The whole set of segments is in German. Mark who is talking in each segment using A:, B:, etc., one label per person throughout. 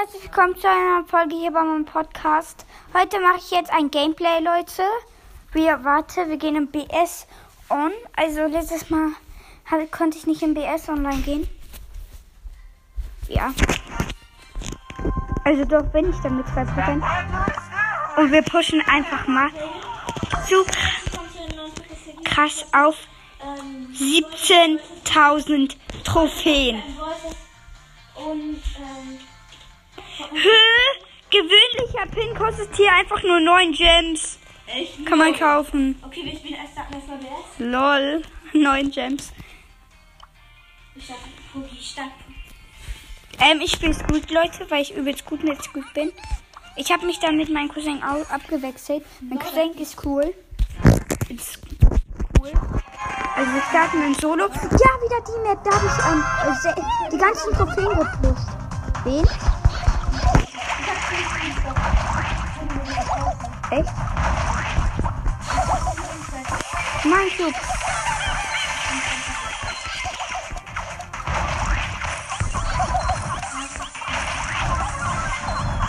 A: herzlich willkommen zu einer Folge hier bei meinem Podcast. Heute mache ich jetzt ein Gameplay, Leute. Wir, warte, wir gehen im BS on. Also letztes Mal hab, konnte ich nicht im BS online gehen. Ja. Also doch bin ich damit 2%. Und wir pushen einfach mal so krass auf 17.000 Trophäen.
B: Und, ähm,
A: Gewöhnlicher Pin kostet hier einfach nur 9 Gems.
B: echt?
A: Kann man kaufen.
B: Okay, ich bin erst erstmal wer ist.
A: Lol, 9 Gems.
B: Ich sag, Poki, stark.
A: Ähm, ich spiele es gut, Leute, weil ich übelst gut mit gut bin. Ich habe mich dann mit meinem Cousin au- abgewechselt. Mein Cousin ist cool. Ist cool. Also wir starten in Solo. Ja, wieder die Map. Da habe ich ähm, äh, die ganzen Trophäen gepusht. Wen? Echt? Mein Club.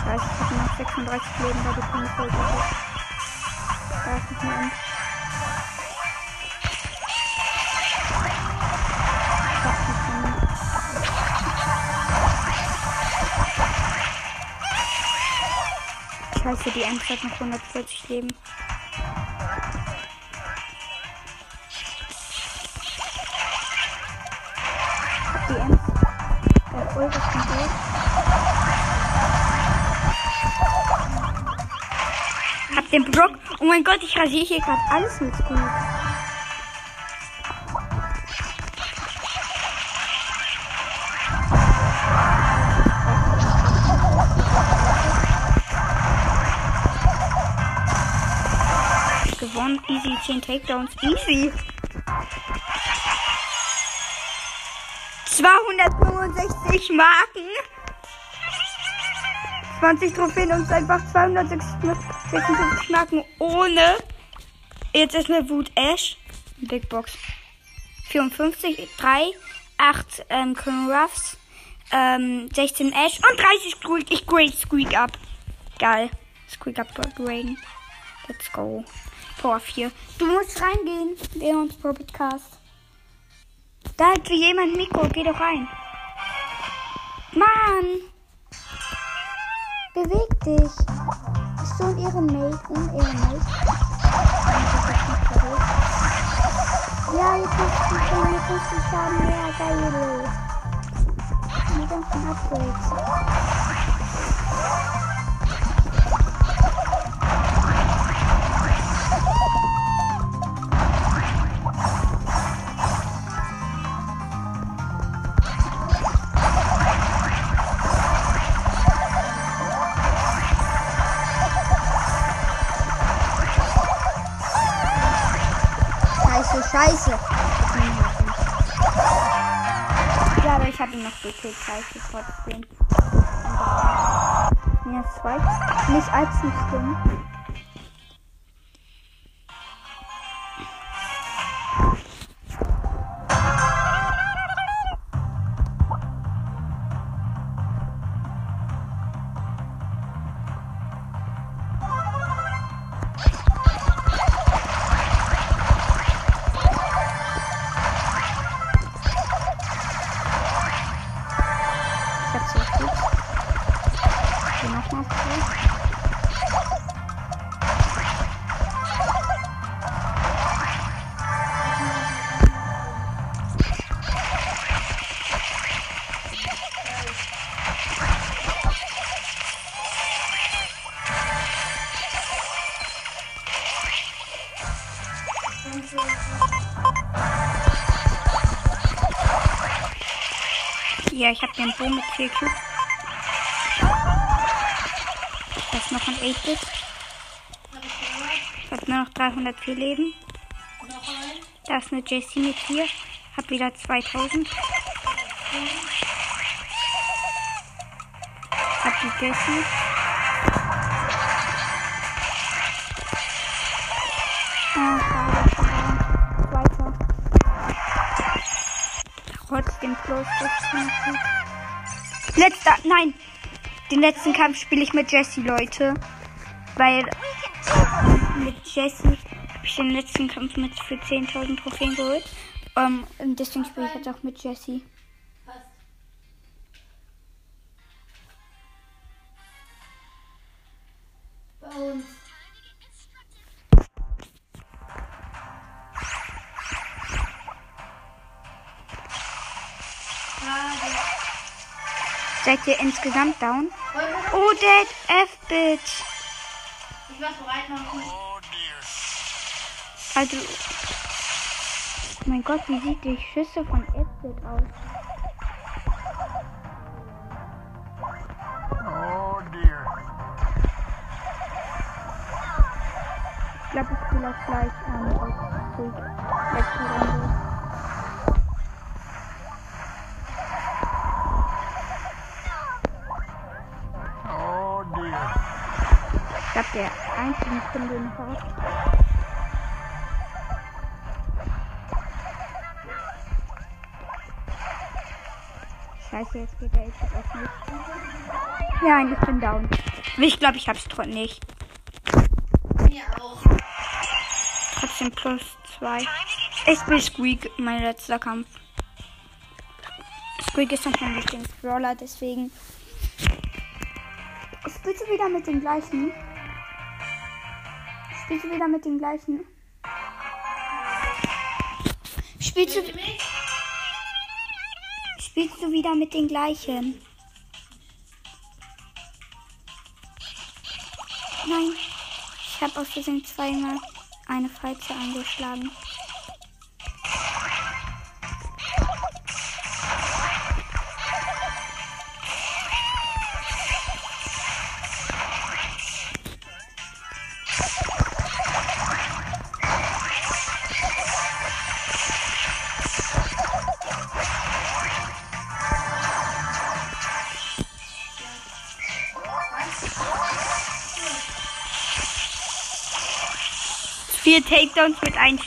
A: Ich habe noch 36 Leben, da bekomme ich voll gut. Da ist noch ein. Scheiße, die Ems hat noch 140 Leben. Die Ems. Der Ulrich kommt durch. Hab den Brock. Oh mein Gott, ich rasiere hier gerade alles mit Squeak. Easy, 10 Takedowns, easy. 265 Marken. 20 Trophäen und einfach 256 Marken ohne. Jetzt ist mir Wut Ash. Big Box. 54, 3, 8 ähm, Colonel Ruffs, ähm, 16 Ash und 30 Squeak. Ich grade Squeak ab. Geil. Squeak up graden. Let's go. Power 4. Du musst reingehen. Der uns Podcast. Da hat jemand Mikro. Geh doch rein. Mann. Beweg dich. Bist du ein Ehrenmate? Unehrenmate? Ja, jetzt hast du schon 50 Schaden mehr. Geil. Die ganzen Upgrades. Scheiße. Ja, aber ich habe ihn noch gekillt. Scheiße, trotzdem. Minus zwei. Nicht allzu schlimm. Ich hab's jetzt gut. Geh nochmal zurück. 104 Leben. Da ist eine Jessie mit hier. Hab wieder 2000. Hab die Jessie. Ah, Trotzdem bloß Letzter, nein! Den letzten Kampf spiele ich mit Jesse, Leute. Weil mit Jesse ich den letzten Kampf mit für 10.000 Trophäen geholt. Um, und deswegen spiele ich jetzt auch mit Jesse.
B: Bei uns.
A: Seid ihr insgesamt down? Oh, Dead F-Bitch.
B: Ich mach bereit machen.
A: Also. Oh mein Gott, wie sieht die Schüsse von F-Bit aus?
C: Oh dear.
A: Ich glaube, ich spiele auch gleich ähm, auf Freak. Letzte Runde.
C: Oh dear.
A: Ich glaube, der einzige von den hat. Scheiße, jetzt geht der Exit auf mich. Nein, ich bin down. Ich glaube, ich hab's trotzdem nicht.
B: Mir auch.
A: Trotzdem plus zwei. Ich will Squeak, mein letzter Kampf. Squeak ist noch mein Lieblingsbrawler, deswegen. Spielst du wieder mit dem gleichen? Spielst du wieder mit dem gleichen? Spielst du? Spielst du wieder mit den gleichen? Nein, ich habe aus Versehen zweimal eine Falze eingeschlagen. Takedowns mit einem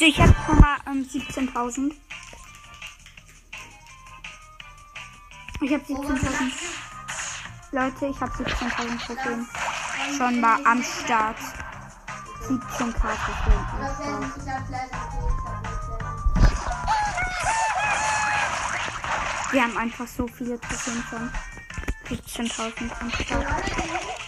A: Also ich habe schon mal ähm, 17.000. Ich habe 17.000. Leute, ich habe 17.000 Trophäen. Schon mal am Start. 17k Trophäen Wir haben einfach so viele Trophäen schon. 17.000 am Start.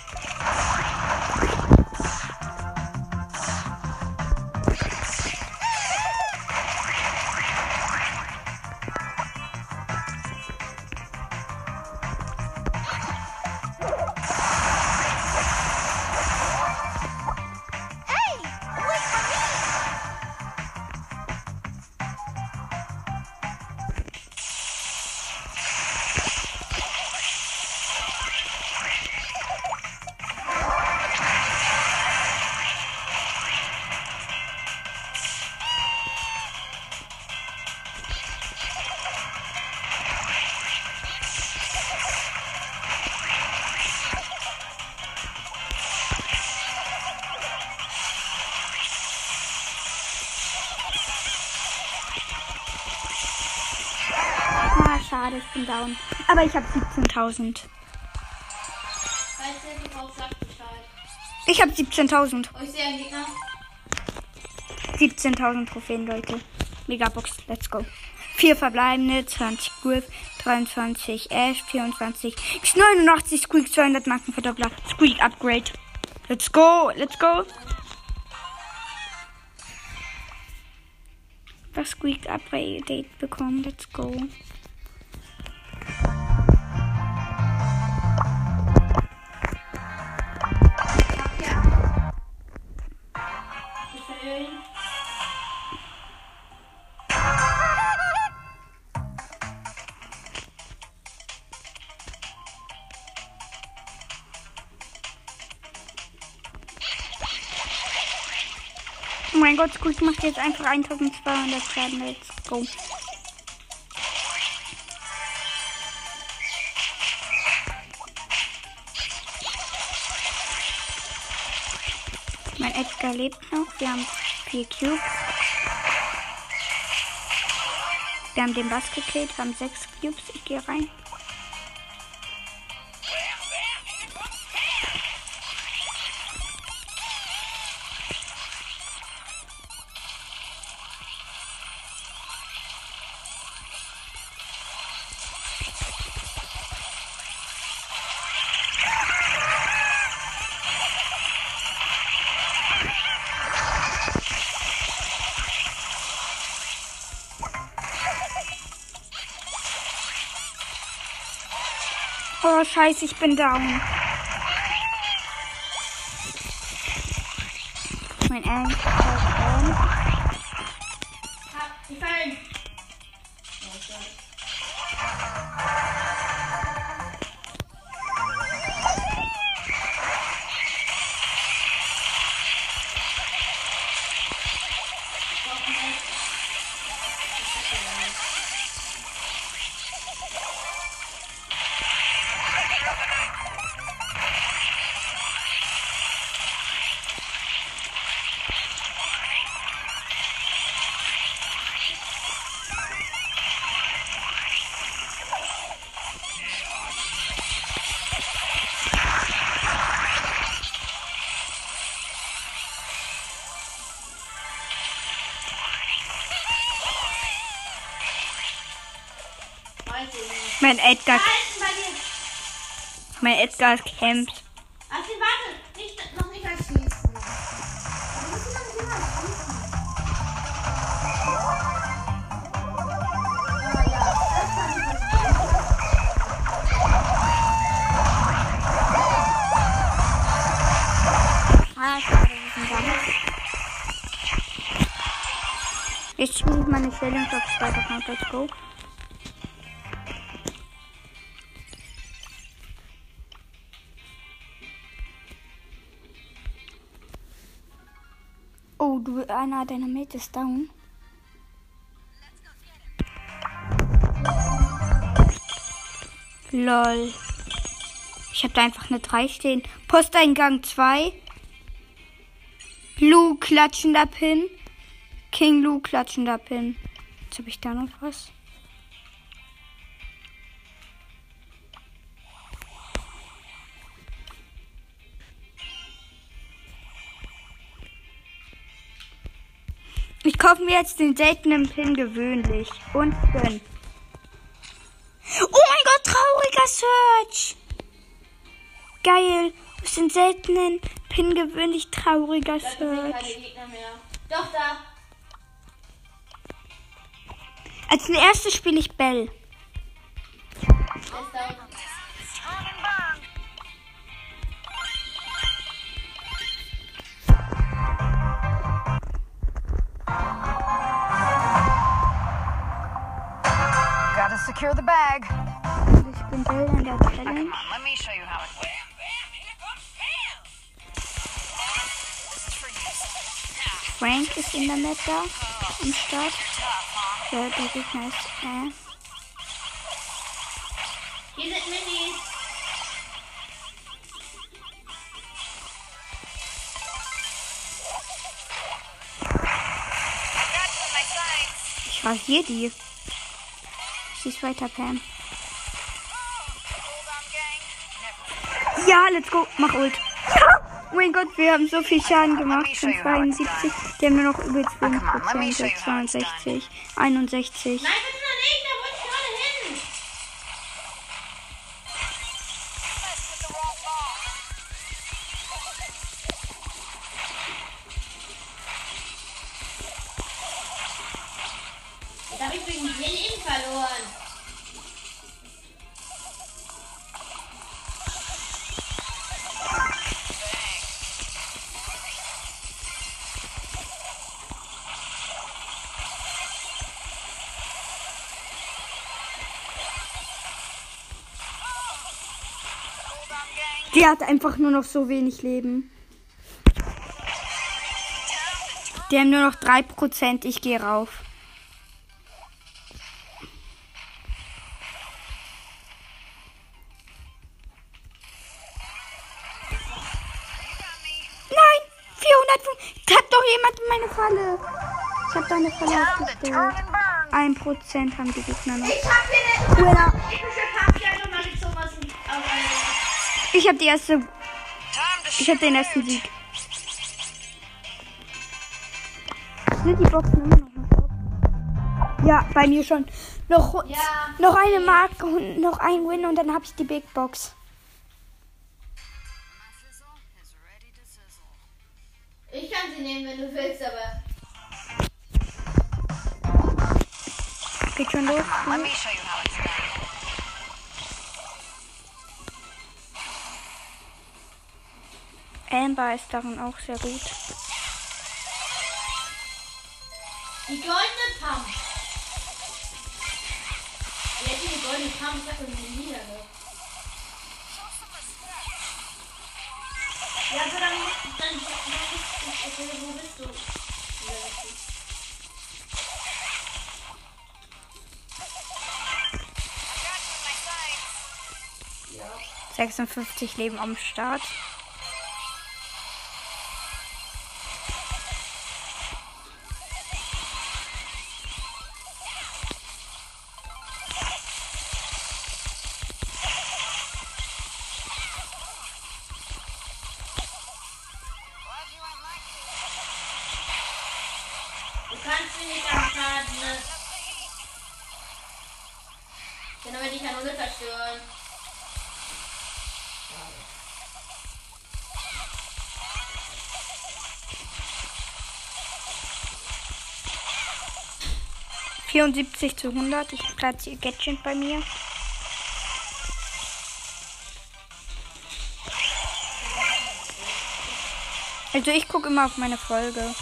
A: Aber ich habe 17.000.
B: Falls ihr gebraucht, sagt Bescheid.
A: Ich habe 17.000.
B: Oh, ich sehe einen Gegner.
A: 17.000 Trophäen, Leute. Megabox, let's go. Vier verbleibende, 20 Griff, 23 Ash, 24 X89 Squeak, 200 Marken Verdoppler. Squeak Upgrade. Let's go, let's go. Das Squeak Upgrade bekommen, let's go. Mein Gott, Squeak macht jetzt einfach 1200 Schaden. Let's go. Mein Edgar lebt noch. Wir haben vier Cubes. Wir haben den Bass gekillt, wir haben sechs Cubes. Ich gehe rein. Scheiße, ich bin down. Mein Ernst. Mein Edgar,
B: ist
A: mein Edgar campt.
B: Also, warte. Nicht, noch nicht erschießen. Ich
A: spiele ich meine Challenge auf zweiter Count. Let's go. Einer deiner Mate ist down. Lol. Ich habe da einfach eine 3 stehen. Posteingang 2. Lu klatschender Pin. King Lu klatschender Pin. Jetzt habe ich da noch was. Ich kaufe mir jetzt den seltenen Pin gewöhnlich. Und gönn. Oh mein Gott, trauriger Search. Geil. Aus den seltenen Pin gewöhnlich trauriger
B: Da sind keine
A: Search.
B: Gegner mehr. Doch, da.
A: Als erstes spiele ich Bell.
D: Gotta secure the bag.
A: Ich bin Bell in der Challenge.
D: Let me show you how it works. This is for you.
A: Frank ist in der Map da. Im Start. Der, der Gegner ist. Äh.
B: Hier sind
A: Ich rasier die. Schieß weiter, Pam. Ja, let's go. Mach Ult. Ja! Oh mein Gott, wir haben so viel Schaden gemacht. Von 72. Die haben nur noch über 12% 62, 61. Die hat einfach nur noch so wenig Leben. Die haben nur noch 3%. Ich gehe rauf. Nein! 405. Da hat doch jemand in meine Falle. Ich habe da eine Falle aufgestellt.
D: turn and burn.
A: 1% haben die Gegner noch. Winner. Ich habe die erste. Ich habe den ersten Sieg. Sind die Boxen immer noch? Ja, bei mir schon. Noch,
B: Ja.
A: noch eine Marke und noch ein Win und dann habe ich die Big Box. Amber ist darin auch sehr gut.
B: Die goldene Pump. Die hätte die goldene Pump, ich hab doch eine lila noch. Ja, aber dann, dann, dann, dann, dann, wo bist du? Ja.
A: 56 Leben am Start. 74 zu 100. Ich platziere Gadget bei mir. Also ich gucke immer auf meine Folge.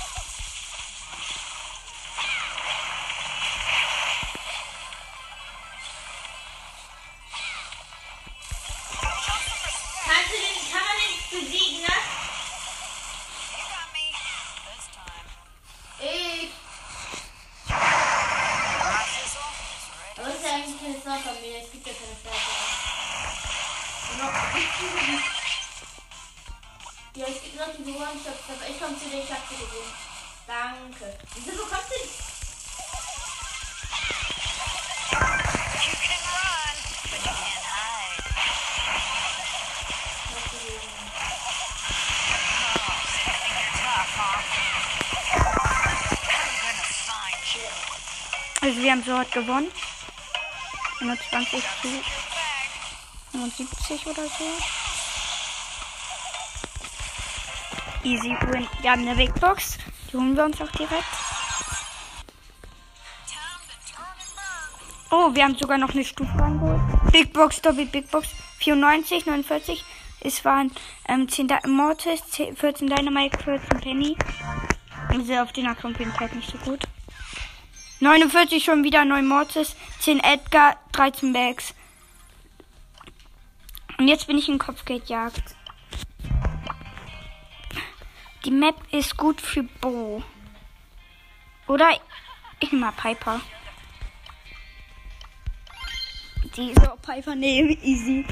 A: Wir haben so heute gewonnen. 21 zu
D: Bag.
A: 75 oder so. Easy win. Wir haben eine Big Box. Die holen wir uns auch direkt. Oh, wir haben sogar noch eine Stufe reingeholt. Big Box, Doppel Big Box. 94, 49. Es waren ähm, 10 Di Mortis, 10, 14 Dynamite, 14 Penny. Also auf den Account bin ich halt nicht so gut. 49 schon wieder 9 Mortis, 10 Edgar, 13 Bags. Und jetzt bin ich in Kopfgeldjagd. Die Map ist gut für Bo. Oder ich nehme mal Piper. So Piper nehmen, easy.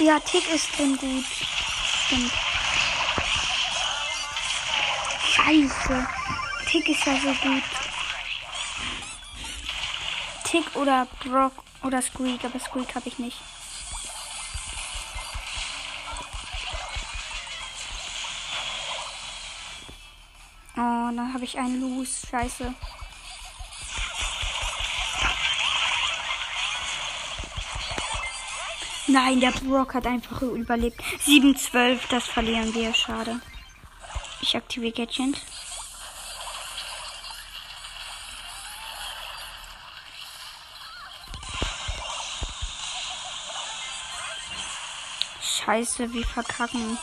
A: Ja, Tick ist drin gut. Stimmt. Scheiße. Tick ist ja so gut. Tick oder Brock oder Squeak, aber Squeak habe ich nicht. Oh, dann habe ich einen Loose. Scheiße. Nein, der Brock hat einfach überlebt. 7-12, das verlieren wir. Schade. Ich aktiviere Gadget. Scheiße, wie verkacken.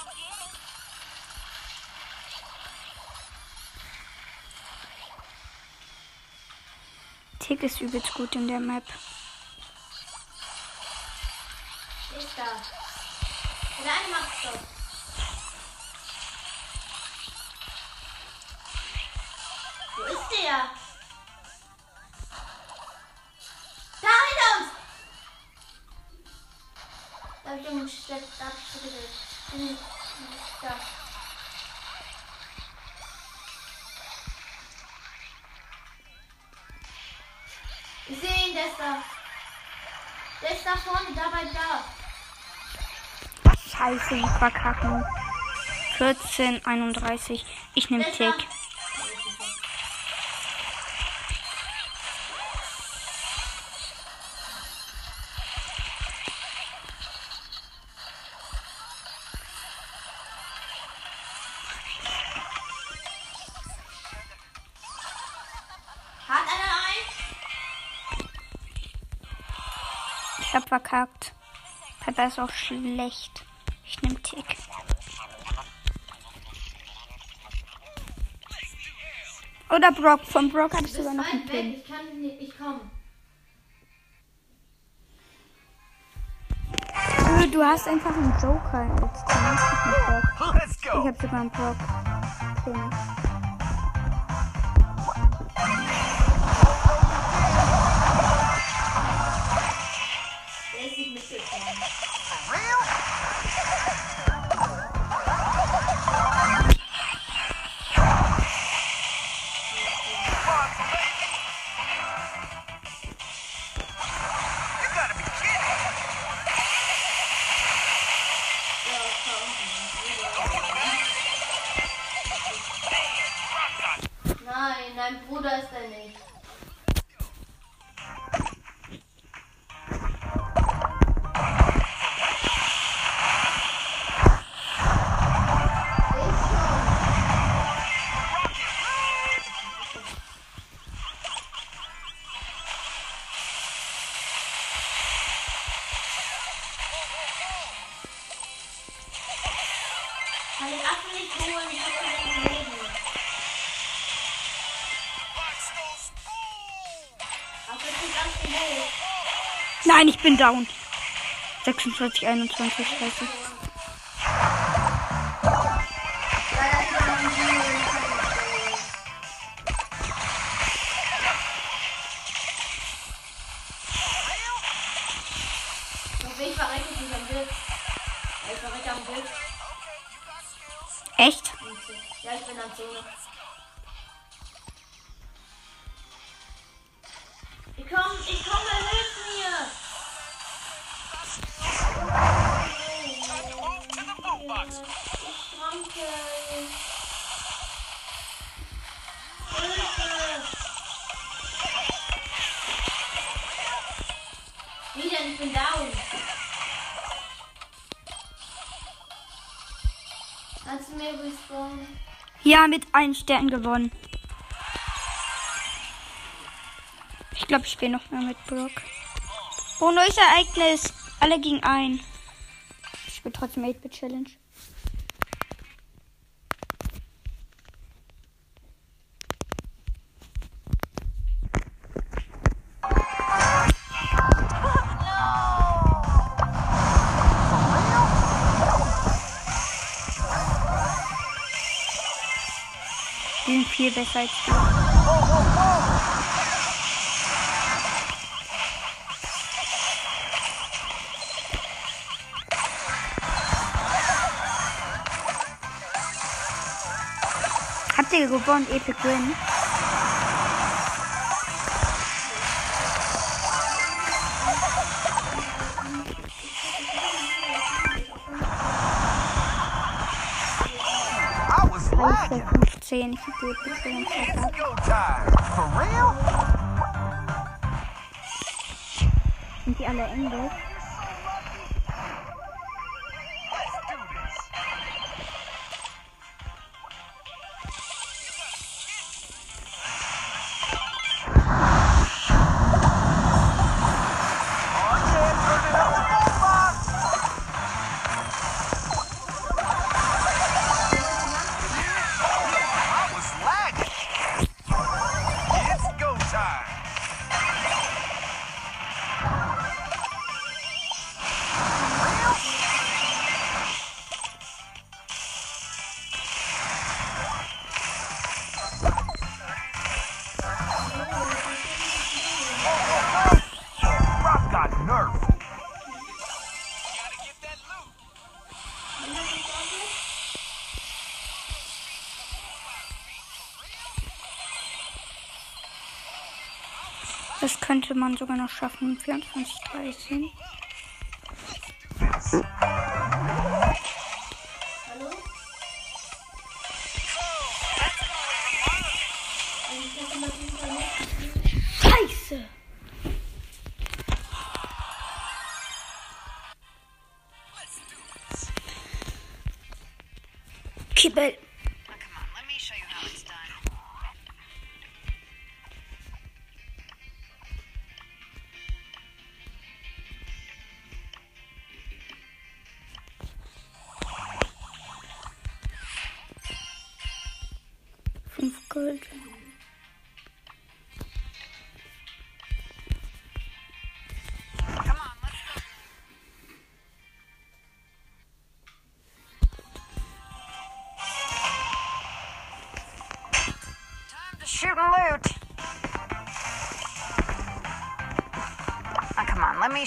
A: Tick ist übelst gut in der Map.
B: Ist da. Der eine macht's doch. Wo ist der? Da hinter uns! Da hab ich irgendwo gestellt. Da
A: 30 verkacken. 14, 31. Ich nehme Tick. Ich hab verkackt. Pepper ist auch schlecht. Ich nehme Tick. Oder Brock. Von Brock hatte ich sogar noch einen Pin.
B: Ich kann nicht. Ich komm.
A: Äh, Du hast einfach einen Joker als Team. Ich hab sogar einen Brock. Pin.
B: Nicht mitgekommen.
C: cultura
B: Nein, ich
A: bin down. 26, 21, scheiße.
B: Ja,
A: mit allen Sternen gewonnen. Ich glaube, ich spiele noch mehr mit Brock. Oh, neues Ereignis. Alle gegen ein. Ich spiele trotzdem 8-Bit viel besser als du. Habt ihr gewonnen, Epic Win? 10. Ich hab
C: gut gesehen.
A: Sind die alle Englisch? Könnte man sogar noch schaffen. 24, 13. Scheiße! Kibbel.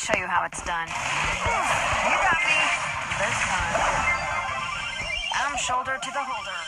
D: Show you how it's done. You got me. This time. I'm shoulder to the holder.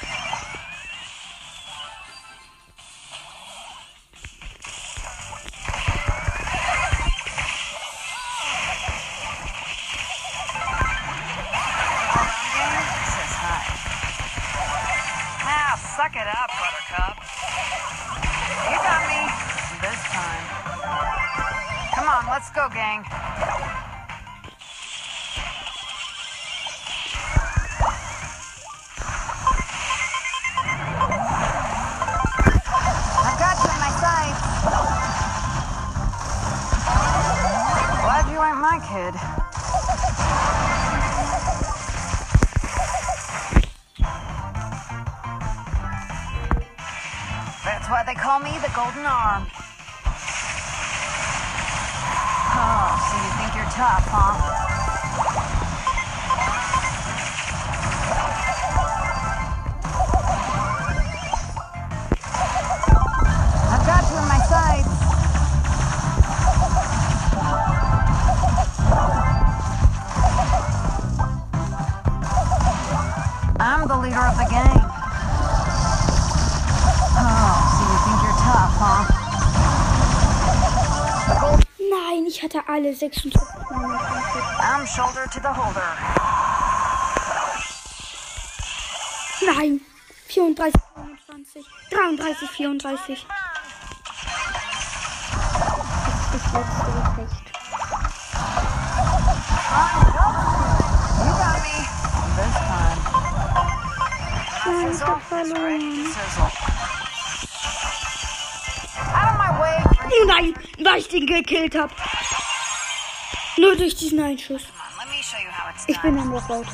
A: Alle 26. 29.
D: I'm shoulder to the holder.
A: Nein. 34, 29. 33, 34. Das letzte Gefecht. Nein, ich hab verloren. Oh nein, weil ich den gekillt hab. Nur durch diesen Einschuss. Ich bin am Lockout.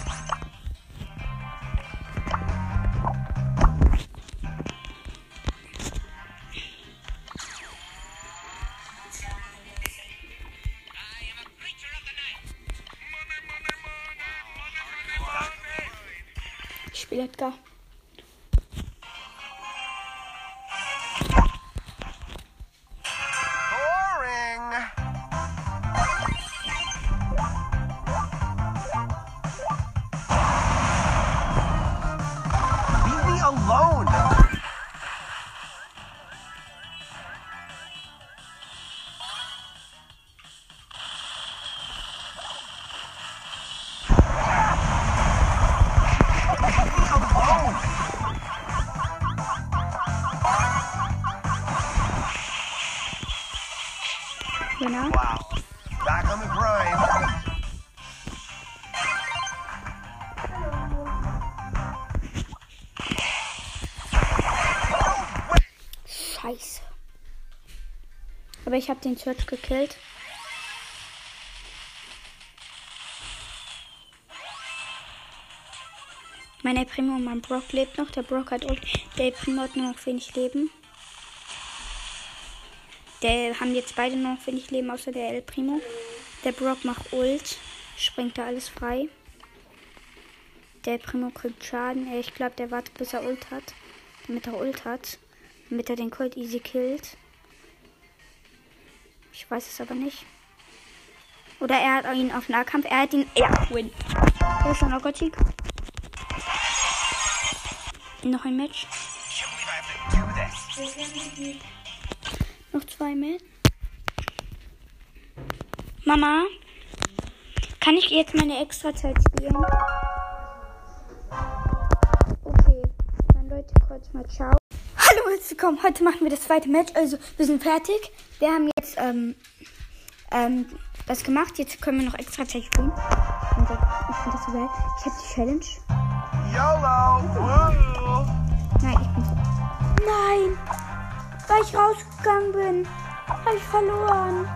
A: Aber ich habe den Search gekillt. Mein El Primo und mein Brock lebt noch. Der Brock hat. Der Primo hat nur noch wenig Leben. Der haben jetzt beide nur noch wenig Leben, außer der El Primo. Der Brock macht Ult. Springt da alles frei. Der Primo kriegt Schaden. Ich glaube, der wartet, bis er Ult hat. Damit er Ult hat. Damit er den Colt easy killt. Ich weiß es aber nicht. Oder er hat ihn auf Nahkampf. Er hat ihn. Ja, win. Er ist ein Knockout-Sieg. Noch ein Match. Noch zwei mehr. Mama, kann ich jetzt meine Extrazeit spielen? Okay, dann Leute, kurz mal ciao. Hallo, herzlich willkommen. Heute machen wir das zweite Match. Also, wir sind fertig. Wir haben jetzt ähm, ähm, das gemacht. Jetzt können wir noch Extrazeit spielen. Und ich finde das so geil. Ich habe die Challenge.
C: YOLO!
A: Nein, ich bin so. Nein! Weil ich rausgegangen bin, habe ich verloren.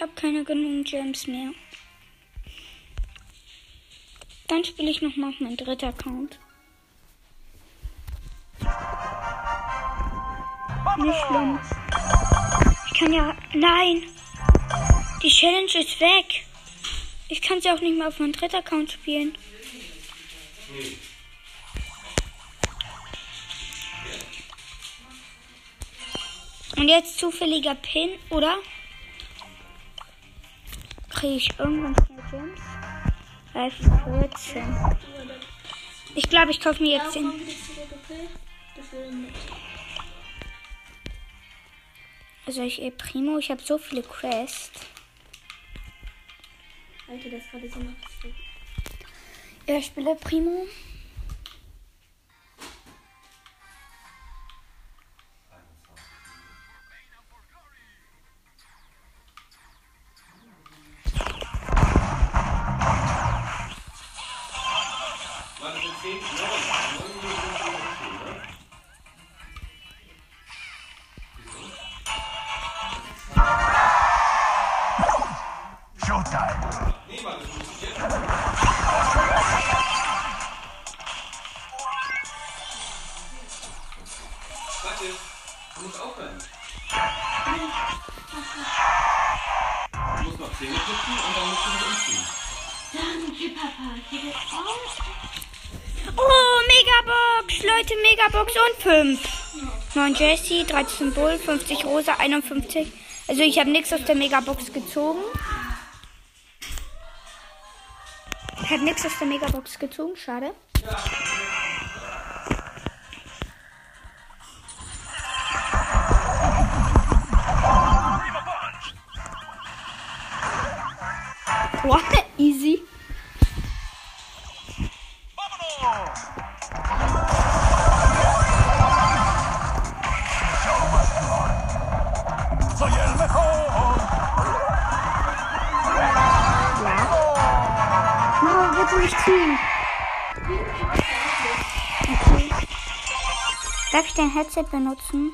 A: Ich habe keine genug Gems mehr. Dann spiele ich nochmal auf meinen dritten Account. Nicht schlimm. Ich kann ja. Nein! Die Challenge ist weg. Ich kann sie auch nicht mehr auf meinem dritten Account spielen. Und jetzt zufälliger Pin, oder? Kriege ich irgendwann schnell Gems? Live 14. Ich glaube, ich kaufe mir jetzt den. Also ich eh Primo, ich habe so viele Quests.
B: Alter, das gerade so nach.
A: Ja, ich spiele Primo. 5. 9 Jesse, 13 Bull, 50 Rosa, 51. Also ich habe nichts aus der Megabox gezogen. Ich habe nichts aus der Megabox gezogen, schade. What? Dein Headset benutzen?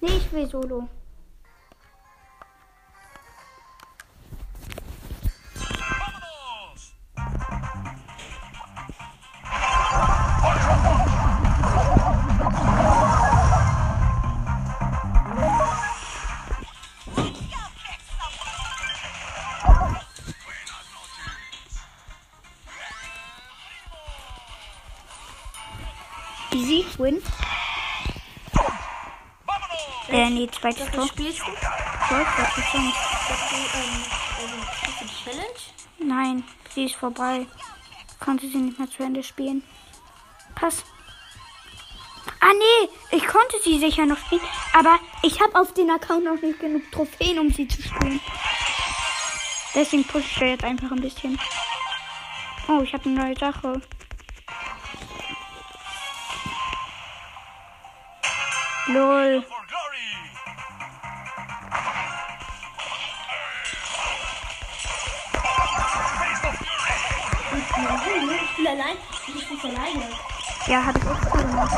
A: Nee, ich will Solo. Win. Äh, nee, zweites Tor.
B: Spielst du? Dass du, ähm, also, spielst du die Challenge?
A: Nein, sie ist vorbei. Konnte sie nicht mehr zu Ende spielen. Pass. Ah nee, ich konnte sie sicher noch spielen, aber ich habe auf den Account noch nicht genug Trophäen, um sie zu spielen. Deswegen pushe ich jetzt einfach ein bisschen. Oh, ich habe eine neue Sache.
B: Alleine.
A: Ja, habe ich extra gemacht.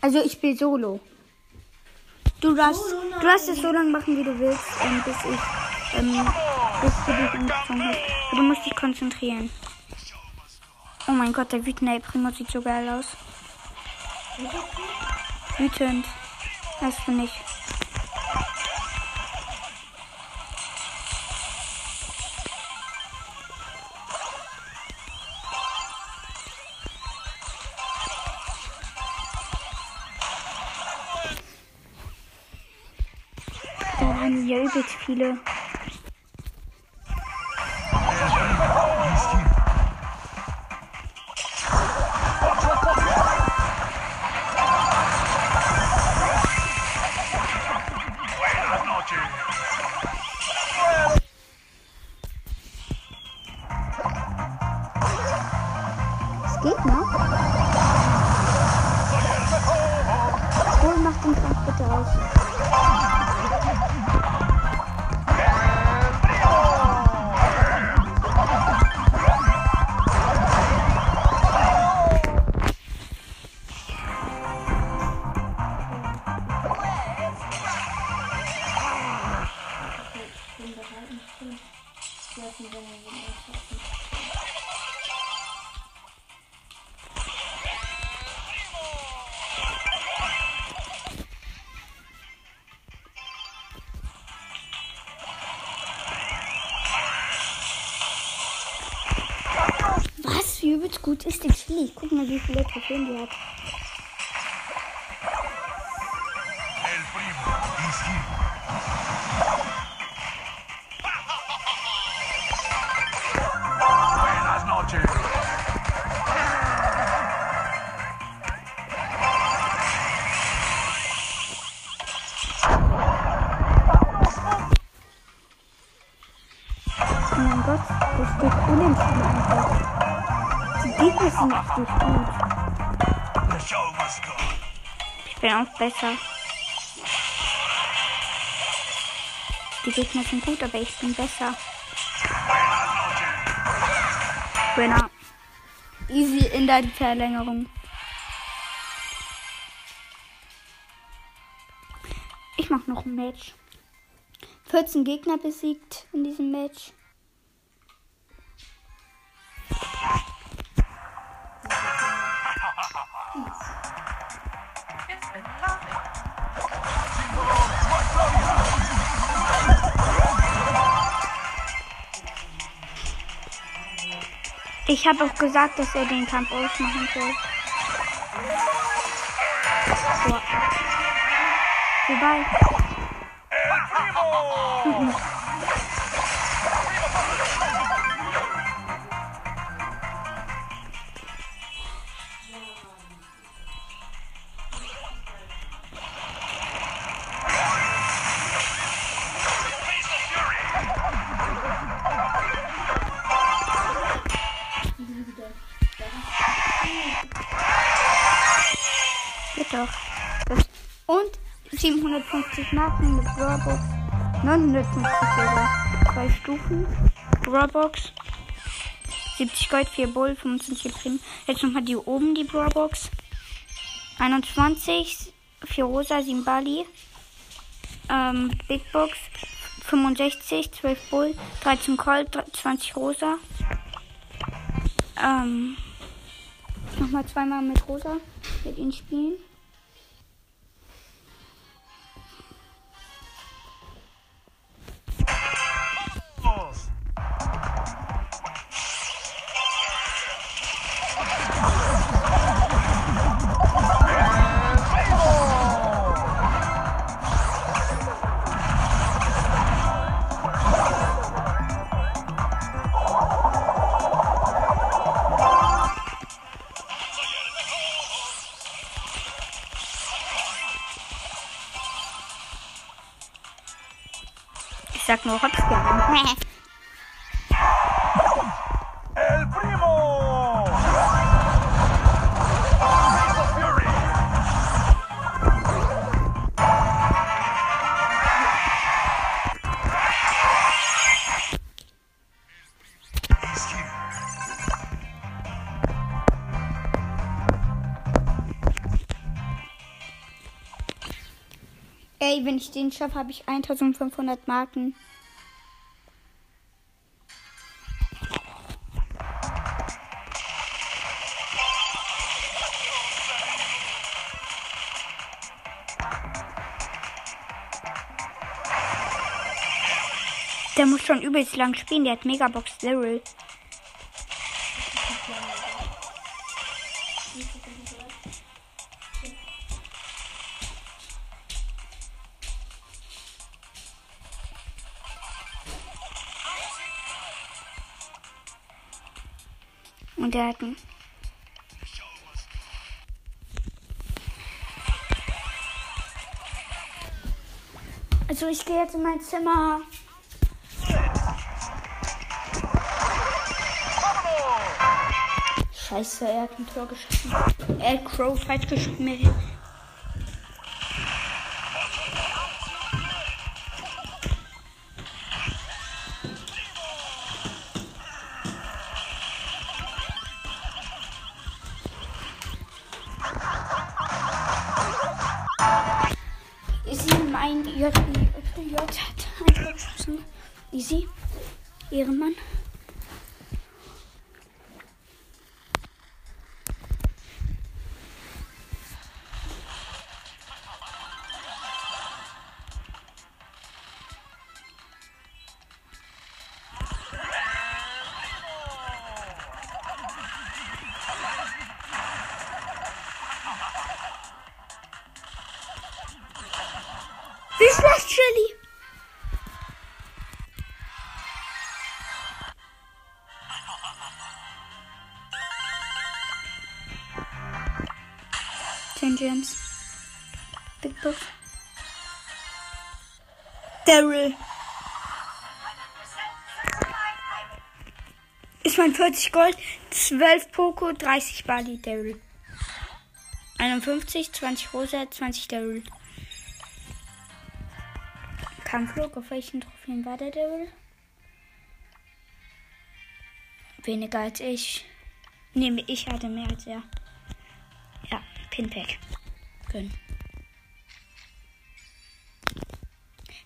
A: Also ich spiele Solo. Du darfst, du darfst es so lange machen, wie du willst, ähm, bis ich, ähm, bis du dich angefangen hast. Aber du musst dich konzentrieren. Oh mein Gott, der wütende Primo sieht so geil aus. Wütend. Weißt du nicht. Da waren übelst viele. Ist die Chili? Guck mal, wie viele Trophäen die hat. Besser. Die Gegner sind gut, aber ich bin besser. Winner. Easy in der Verlängerung. Ich mach noch ein Match. 14 Gegner besiegt in diesem Match. Ich habe auch gesagt, dass er den Kampf ausmachen soll. So. Vorbei. 750 Marken mit Brawlbox. 950 sogar. Zwei Stufen. Brawlbox. 70 Gold, 4 Bull, 25 Prim. Jetzt nochmal die oben, die Brawlbox. 21, 4 Rosa, 7 Bali. Ähm, Big Box. 65, 12 Bull, 13 Colt, 20 Rosa. Ähm, nochmal zweimal mit Rosa. Mit ihnen spielen. Nur.
C: El primo. Here.
A: Ey, wenn ich den schaffe, habe ich 1500 Marken. Schon übelst lang spielen. Der hat Megabox Daryl. Und der hat. Also ich gehe jetzt in mein Zimmer. Scheiße, er hat ein Tor geschossen. Er hat Crow falsch geschrieben. Schlecht, Shelly? Ten Gems. Big Box. Daryl. Ist mein 40 Gold, 12 Poco, 30 Bali, Daryl. 51, 20 Rosa, 20 Daryl. Kampfflug, auf welchen Trophäen war der Daryl? Weniger als ich. Nee, ich hatte mehr als er. Ja, Pinpack. Gönn.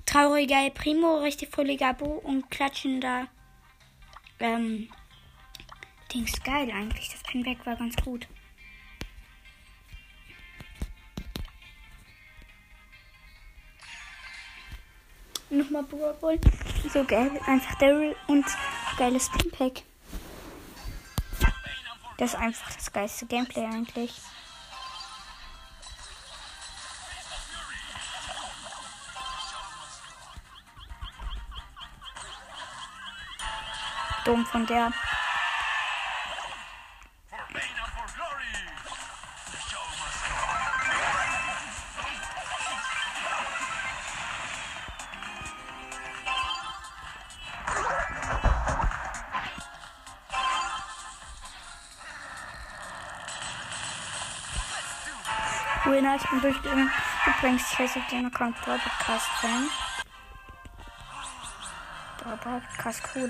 A: Trauriger Primo, richtig fröhlicher Bo und klatschender ähm, Dings geil eigentlich. Das Pinback war ganz gut. Nochmal Brawl. So geil. Einfach Daryl und geiles Pinpack. Das ist einfach das geilste Gameplay eigentlich. Dumm von der. Ich bin durch den übrigens, ich heiße auf den Account Podcast Fan. Podcast cool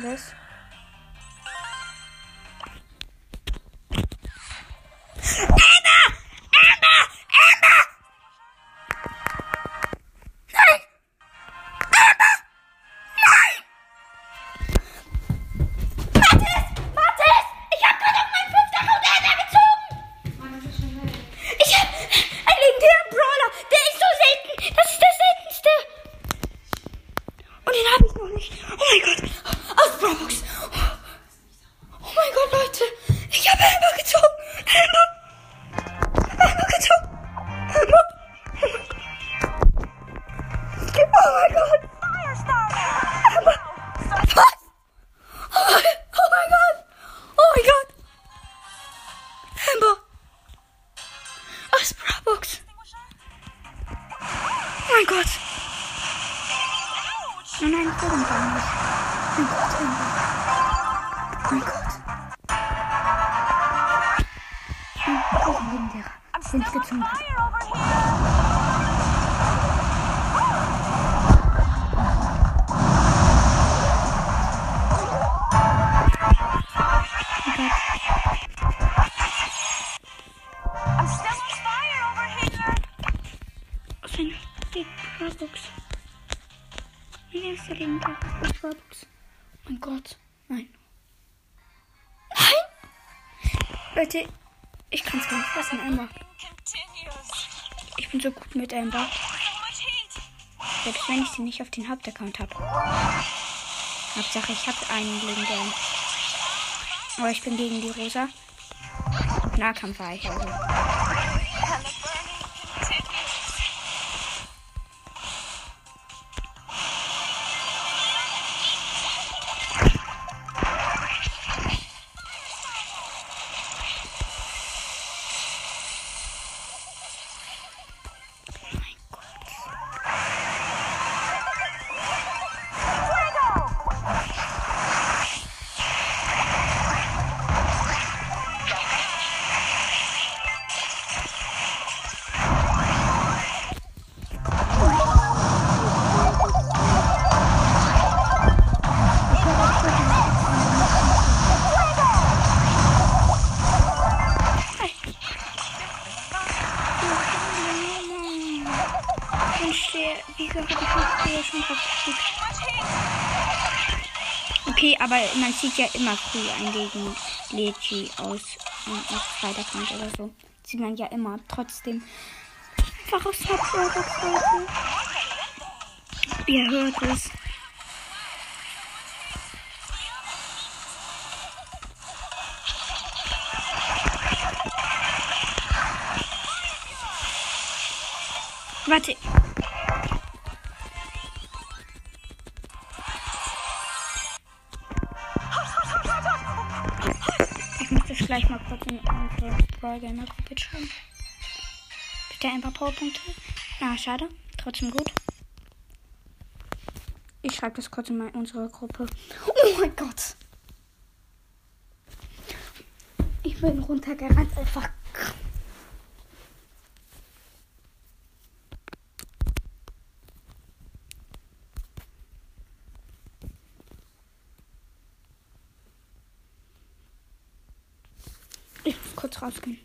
A: ich auf den Hauptaccount habe. Hauptsache, ich habe einen legendären. Aber ich bin gegen die Rosa. Nahkampf war ich also. Aber man sieht ja immer früh ein gegen Legi aus zweiter Kant oder so. Sieht man ja immer. Trotzdem. Einfach aus Leute. Ihr hört es. Warte. Brawl Gamer Gruppe schreiben. Bitte ein paar Powerpunkte. Ah, schade. Trotzdem gut. Ich schreibe das kurz in unsere Gruppe. Oh mein Gott. Ich bin runtergerannt. Einfach. Ich muss kurz rausgehen.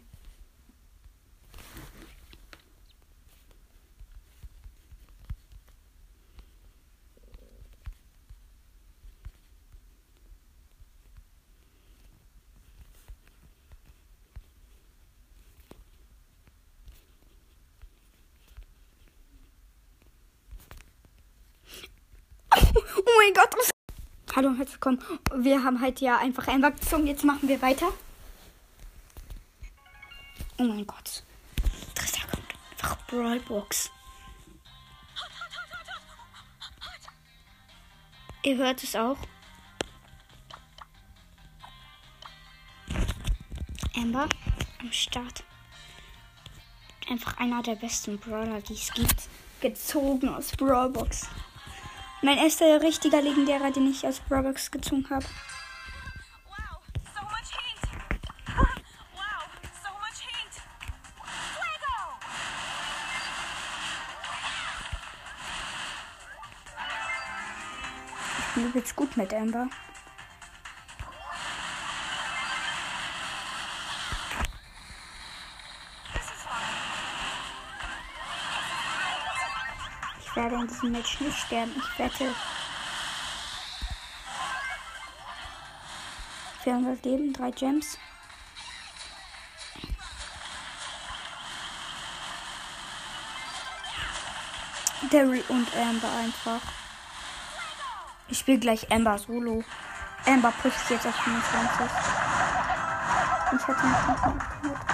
A: Oh mein Gott. Hallo und herzlich willkommen. Wir haben halt ja einfach gezogen. Jetzt machen wir weiter. Oh mein Gott. Tristan kommt. Einfach Brawlbox. Ihr hört es auch. Amber am Start. Einfach einer der besten Brawler, die es gibt. Gezogen aus Brawlbox. Mein erster richtiger legendärer, den ich aus Brawlbox gezogen habe. Übelst gut mit Amber. Ich werde in diesem Match nicht sterben. Ich wette. 400 Leben, 3 Gems. Daryl und Amber einfach. Ich spiele gleich Amber Solo. Amber pusht jetzt auf 25. Ich hatte noch nicht mal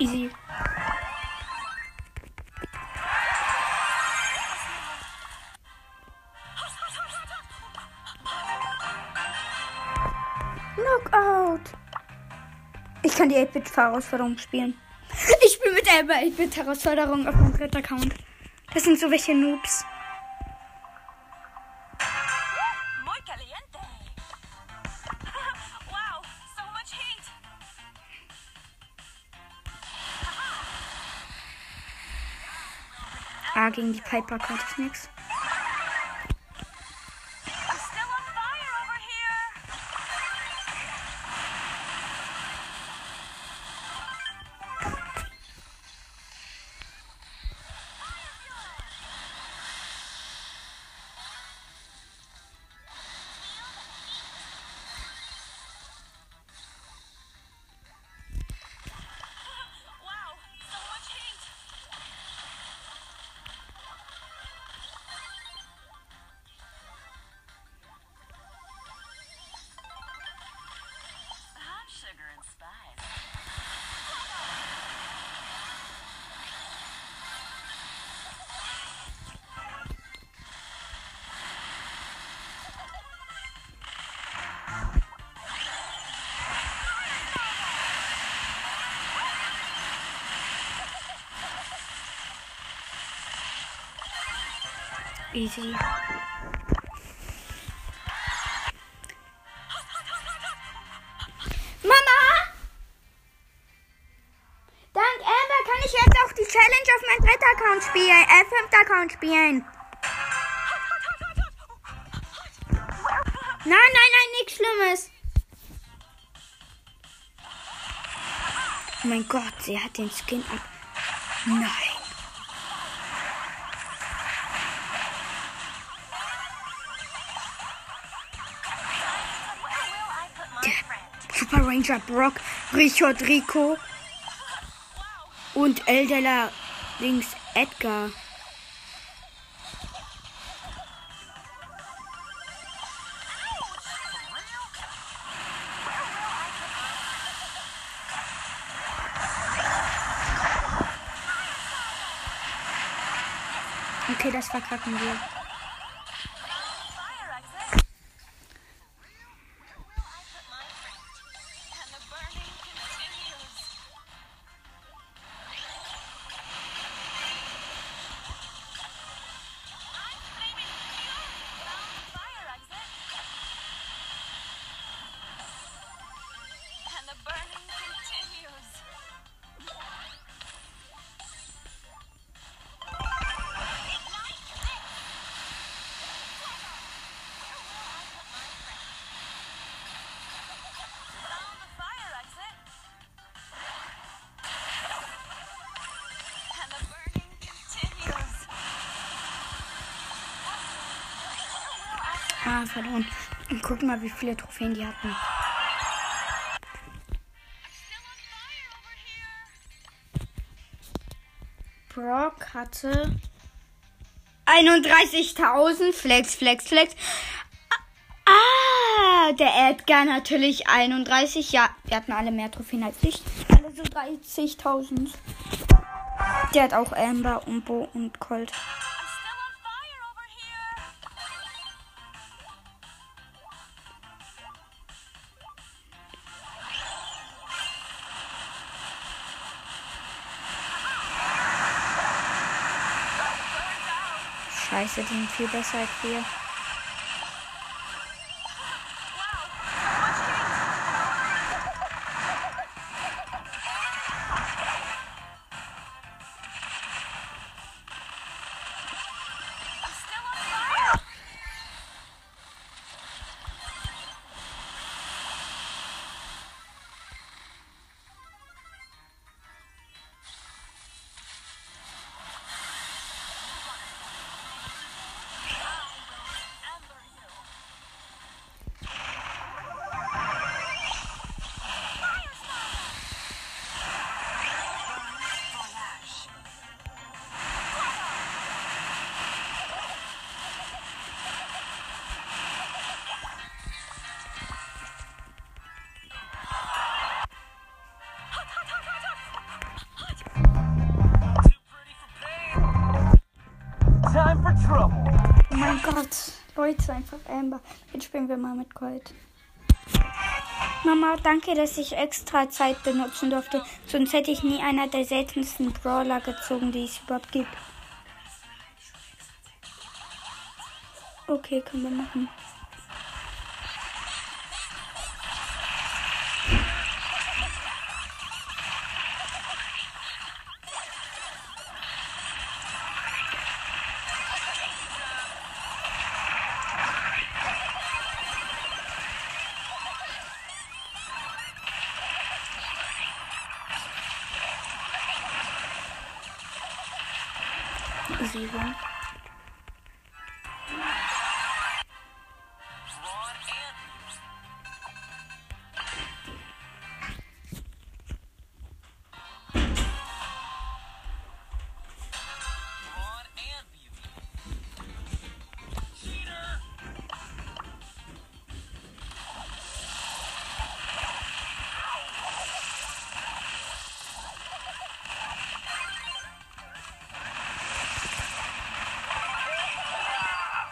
A: Easy. Knockout. Ich kann die 8-Bit-Herausforderung spielen. Ich spiele mit der 8-Bit-Herausforderung auf meinem Dritt-Account. Das sind so welche Noobs. Gegen die Piper konnte ich nix. Easy. Mama! Dank Amber kann ich jetzt auch die Challenge auf meinem dritten Account spielen, äh, fünften Account spielen. Nein, nein, nein, nichts Schlimmes. Oh mein Gott, sie hat den Skin ab. Nein. Ranger Brock, Richard Rico und Eldela links Edgar. Okay, das verkacken wir. Verloren. Und guck mal, wie viele Trophäen die hatten. Brock hatte 31.000. Flex, Flex, Flex. Ah, der Edgar natürlich 31. Ja, wir hatten alle mehr Trophäen als ich. Alle so 30.000. Der hat auch Amber, Umbo und Colt. Scheiße, die sind viel besser als Leute, einfach Amber. Jetzt spielen wir mal mit Colt. Mama, danke, dass ich extra Zeit benutzen durfte. Sonst hätte ich nie einer der seltensten Brawler gezogen, die es überhaupt gibt. Okay, können wir machen. easy.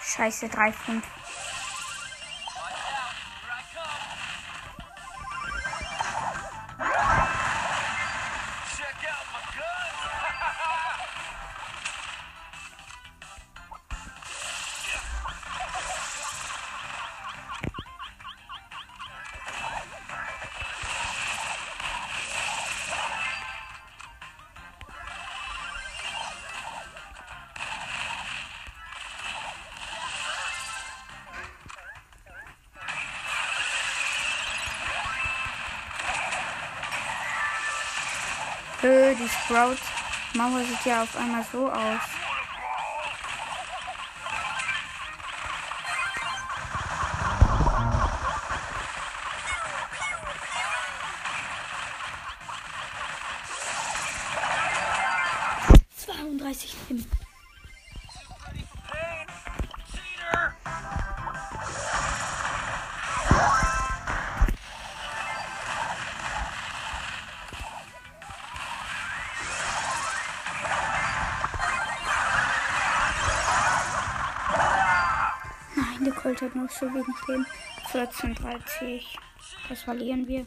A: Scheiße, 3, 5.
C: Die Sprout-Mauer sieht ja auf einmal so aus. Colt hat noch so wenig Leben. 14, 30. Das verlieren wir.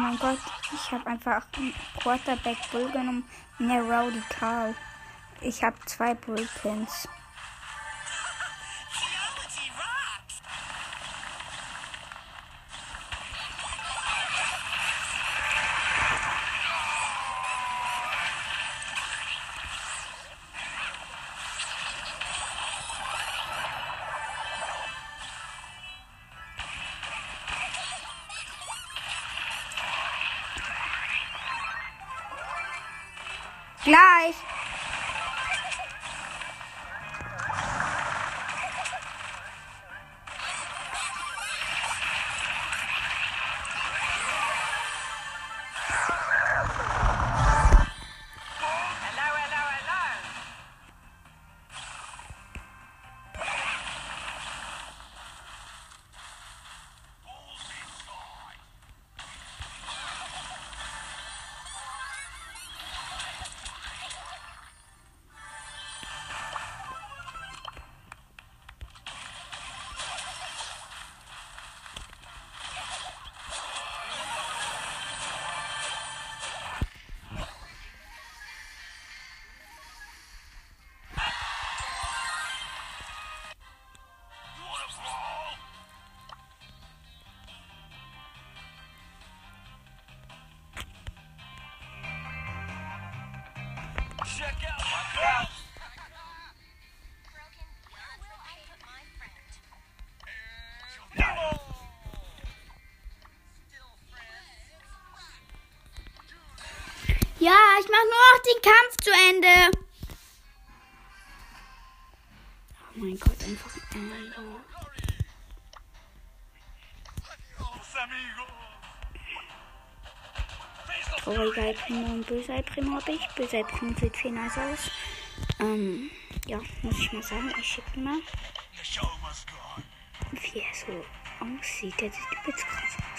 C: mein Gott, ich habe einfach einen Quarterback Bull genommen. Ne, Rowdy Carl. Ich habe zwei Bullpins. Check out my girl.
A: Trauriger El Primo und böser El Primo habe ich. Böser El Primo sieht viel nice aus. Ähm, ja, muss ich mal sagen. Ich schicke mal, wie er so aussieht. Der sieht übelst krass aus.